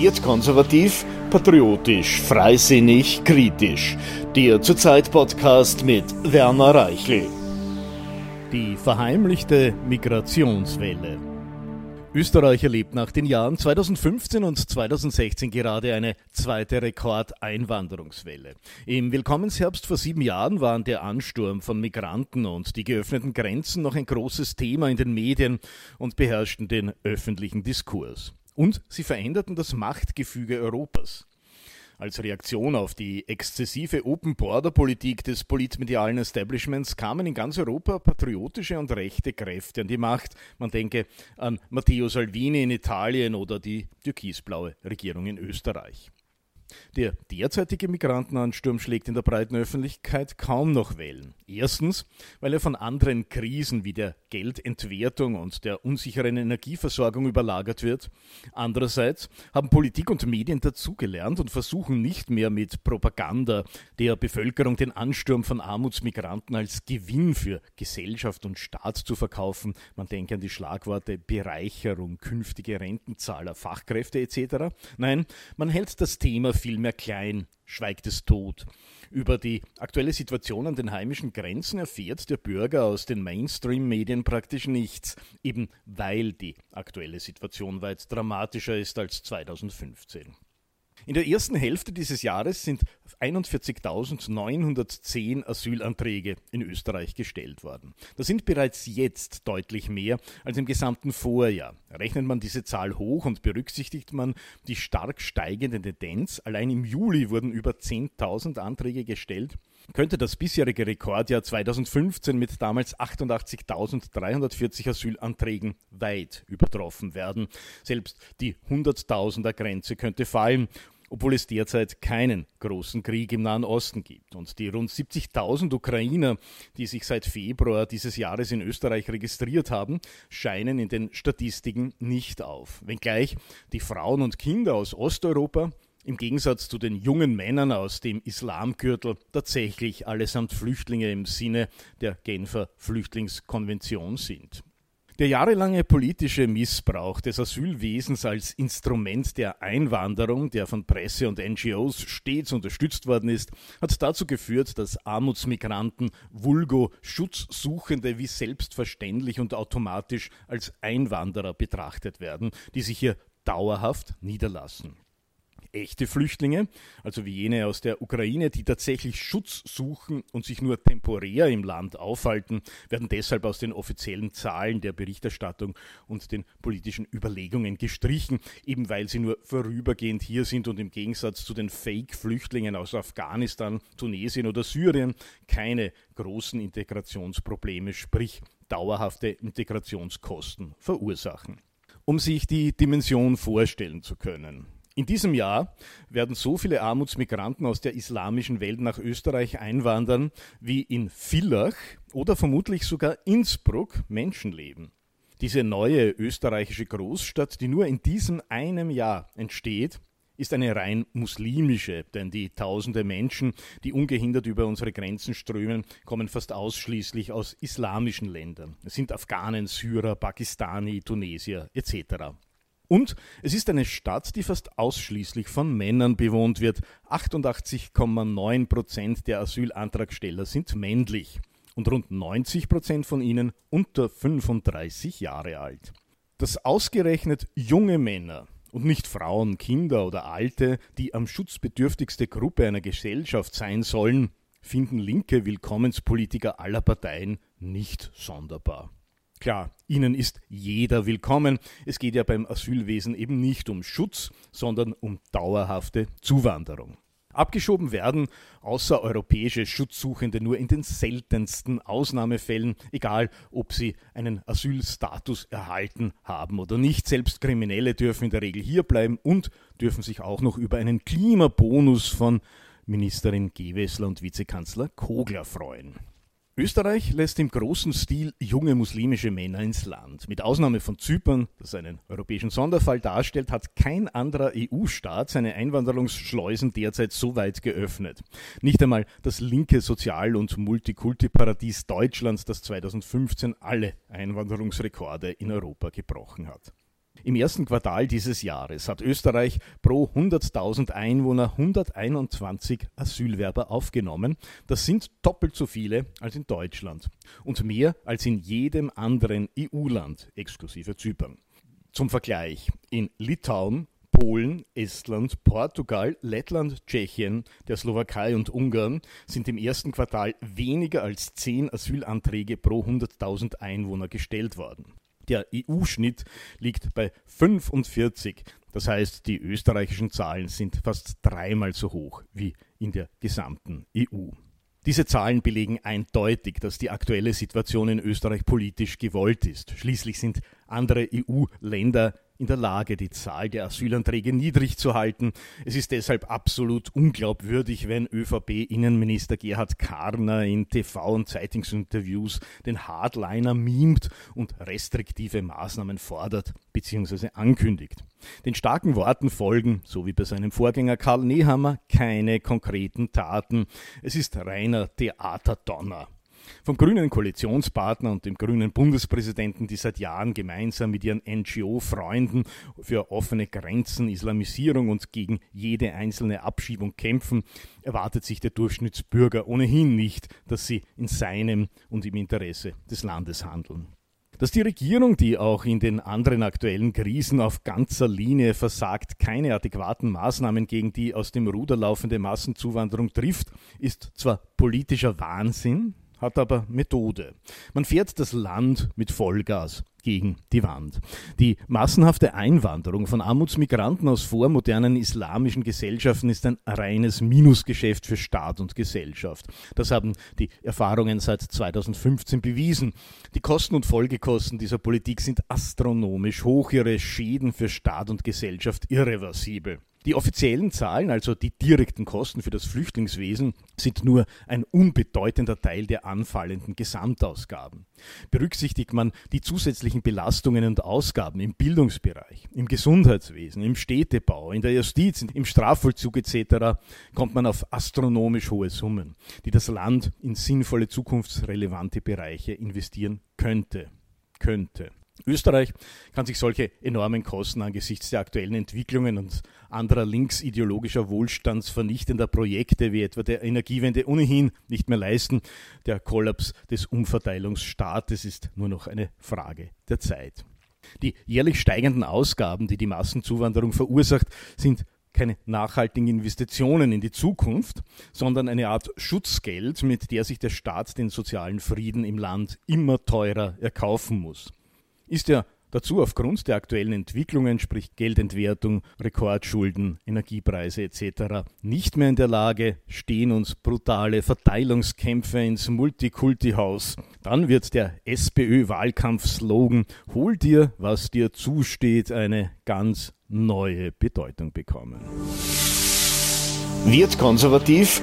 Ambitioniert konservativ, patriotisch, freisinnig, kritisch. Der Zurzeit-Podcast mit Werner Reichel. Die verheimlichte Migrationswelle. Österreich erlebt nach den Jahren 2015 und 2016 gerade eine zweite Rekordeinwanderungswelle. Im Willkommensherbst vor sieben Jahren waren der Ansturm von Migranten und die geöffneten Grenzen noch ein großes Thema in den Medien und beherrschten den öffentlichen Diskurs. Und sie veränderten das Machtgefüge Europas. Als Reaktion auf die exzessive Open-Border-Politik des politmedialen Establishments kamen in ganz Europa patriotische und rechte Kräfte an die Macht. Man denke an Matteo Salvini in Italien oder die türkisblaue Regierung in Österreich. Der derzeitige Migrantenansturm schlägt in der breiten Öffentlichkeit kaum noch Wellen. Erstens, weil er von anderen Krisen wie der Geldentwertung und der unsicheren Energieversorgung überlagert wird. Andererseits haben Politik und Medien dazugelernt und versuchen nicht mehr mit Propaganda der Bevölkerung den Ansturm von Armutsmigranten als Gewinn für Gesellschaft und Staat zu verkaufen. Man denke an die Schlagworte Bereicherung, künftige Rentenzahler, Fachkräfte etc. Nein, man hält das Thema vielmehr klein, schweigt es tot. Über die aktuelle Situation an den heimischen Grenzen erfährt der Bürger aus den Mainstream-Medien praktisch nichts, eben weil die aktuelle Situation weit dramatischer ist als 2015. In der ersten Hälfte dieses Jahres sind 41.910 Asylanträge in Österreich gestellt worden. Das sind bereits jetzt deutlich mehr als im gesamten Vorjahr. Rechnet man diese Zahl hoch und berücksichtigt man die stark steigende Tendenz, allein im Juli wurden über 10.000 Anträge gestellt, könnte das bisherige Rekordjahr 2015 mit damals 88.340 Asylanträgen weit übertroffen werden. Selbst die 100.000er Grenze könnte fallen obwohl es derzeit keinen großen Krieg im Nahen Osten gibt. Und die rund 70.000 Ukrainer, die sich seit Februar dieses Jahres in Österreich registriert haben, scheinen in den Statistiken nicht auf. Wenngleich die Frauen und Kinder aus Osteuropa im Gegensatz zu den jungen Männern aus dem Islamgürtel tatsächlich allesamt Flüchtlinge im Sinne der Genfer Flüchtlingskonvention sind. Der jahrelange politische Missbrauch des Asylwesens als Instrument der Einwanderung, der von Presse und NGOs stets unterstützt worden ist, hat dazu geführt, dass Armutsmigranten, vulgo Schutzsuchende wie selbstverständlich und automatisch als Einwanderer betrachtet werden, die sich hier dauerhaft niederlassen. Echte Flüchtlinge, also wie jene aus der Ukraine, die tatsächlich Schutz suchen und sich nur temporär im Land aufhalten, werden deshalb aus den offiziellen Zahlen der Berichterstattung und den politischen Überlegungen gestrichen, eben weil sie nur vorübergehend hier sind und im Gegensatz zu den Fake-Flüchtlingen aus Afghanistan, Tunesien oder Syrien keine großen Integrationsprobleme, sprich dauerhafte Integrationskosten verursachen. Um sich die Dimension vorstellen zu können. In diesem Jahr werden so viele Armutsmigranten aus der islamischen Welt nach Österreich einwandern, wie in Villach oder vermutlich sogar Innsbruck Menschen leben. Diese neue österreichische Großstadt, die nur in diesem einem Jahr entsteht, ist eine rein muslimische, denn die tausende Menschen, die ungehindert über unsere Grenzen strömen, kommen fast ausschließlich aus islamischen Ländern. Es sind Afghanen, Syrer, Pakistani, Tunesier etc. Und es ist eine Stadt, die fast ausschließlich von Männern bewohnt wird. 88,9 Prozent der Asylantragsteller sind männlich und rund 90 Prozent von ihnen unter 35 Jahre alt. Dass ausgerechnet junge Männer und nicht Frauen, Kinder oder Alte die am schutzbedürftigste Gruppe einer Gesellschaft sein sollen, finden linke Willkommenspolitiker aller Parteien nicht sonderbar. Klar, Ihnen ist jeder willkommen. Es geht ja beim Asylwesen eben nicht um Schutz, sondern um dauerhafte Zuwanderung. Abgeschoben werden außereuropäische Schutzsuchende nur in den seltensten Ausnahmefällen, egal ob sie einen Asylstatus erhalten haben oder nicht. Selbst Kriminelle dürfen in der Regel hierbleiben und dürfen sich auch noch über einen Klimabonus von Ministerin Gewessler und Vizekanzler Kogler freuen. Österreich lässt im großen Stil junge muslimische Männer ins Land. Mit Ausnahme von Zypern, das einen europäischen Sonderfall darstellt, hat kein anderer EU-Staat seine Einwanderungsschleusen derzeit so weit geöffnet. Nicht einmal das linke Sozial- und Multikulti-Paradies Deutschland, das 2015 alle Einwanderungsrekorde in Europa gebrochen hat. Im ersten Quartal dieses Jahres hat Österreich pro 100.000 Einwohner 121 Asylwerber aufgenommen. Das sind doppelt so viele als in Deutschland und mehr als in jedem anderen EU-Land, exklusive Zypern. Zum Vergleich, in Litauen Polen, Estland, Portugal, Lettland, Tschechien, der Slowakei und Ungarn sind im ersten Quartal weniger als zehn Asylanträge pro 100.000 Einwohner gestellt worden. Der EU-Schnitt liegt bei 45. Das heißt, die österreichischen Zahlen sind fast dreimal so hoch wie in der gesamten EU. Diese Zahlen belegen eindeutig, dass die aktuelle Situation in Österreich politisch gewollt ist. Schließlich sind andere EU-Länder in der Lage, die Zahl der Asylanträge niedrig zu halten. Es ist deshalb absolut unglaubwürdig, wenn ÖVP-Innenminister Gerhard Karner in TV- und Zeitungsinterviews den Hardliner mimt und restriktive Maßnahmen fordert bzw. ankündigt. Den starken Worten folgen, so wie bei seinem Vorgänger Karl Nehammer, keine konkreten Taten. Es ist reiner Theaterdonner. Vom grünen Koalitionspartner und dem grünen Bundespräsidenten, die seit Jahren gemeinsam mit ihren NGO-Freunden für offene Grenzen, Islamisierung und gegen jede einzelne Abschiebung kämpfen, erwartet sich der Durchschnittsbürger ohnehin nicht, dass sie in seinem und im Interesse des Landes handeln. Dass die Regierung, die auch in den anderen aktuellen Krisen auf ganzer Linie versagt, keine adäquaten Maßnahmen gegen die aus dem Ruder laufende Massenzuwanderung trifft, ist zwar politischer Wahnsinn, hat aber Methode. Man fährt das Land mit Vollgas gegen die Wand. Die massenhafte Einwanderung von Armutsmigranten aus vormodernen islamischen Gesellschaften ist ein reines Minusgeschäft für Staat und Gesellschaft. Das haben die Erfahrungen seit 2015 bewiesen. Die Kosten und Folgekosten dieser Politik sind astronomisch hoch, ihre Schäden für Staat und Gesellschaft irreversibel. Die offiziellen Zahlen, also die direkten Kosten für das Flüchtlingswesen, sind nur ein unbedeutender Teil der anfallenden Gesamtausgaben. Berücksichtigt man die zusätzlichen Belastungen und Ausgaben im Bildungsbereich, im Gesundheitswesen, im Städtebau, in der Justiz, im Strafvollzug etc., kommt man auf astronomisch hohe Summen, die das Land in sinnvolle zukunftsrelevante Bereiche investieren könnte. Könnte. Österreich kann sich solche enormen Kosten angesichts der aktuellen Entwicklungen und anderer linksideologischer wohlstandsvernichtender Projekte wie etwa der Energiewende ohnehin nicht mehr leisten. Der Kollaps des Umverteilungsstaates ist nur noch eine Frage der Zeit. Die jährlich steigenden Ausgaben, die die Massenzuwanderung verursacht, sind keine nachhaltigen Investitionen in die Zukunft, sondern eine Art Schutzgeld, mit der sich der Staat den sozialen Frieden im Land immer teurer erkaufen muss ist er dazu aufgrund der aktuellen Entwicklungen, sprich Geldentwertung, Rekordschulden, Energiepreise etc., nicht mehr in der Lage, stehen uns brutale Verteilungskämpfe ins Multikulti-Haus. Dann wird der SPÖ-Wahlkampfslogan Hol dir, was dir zusteht, eine ganz neue Bedeutung bekommen. Wird konservativ,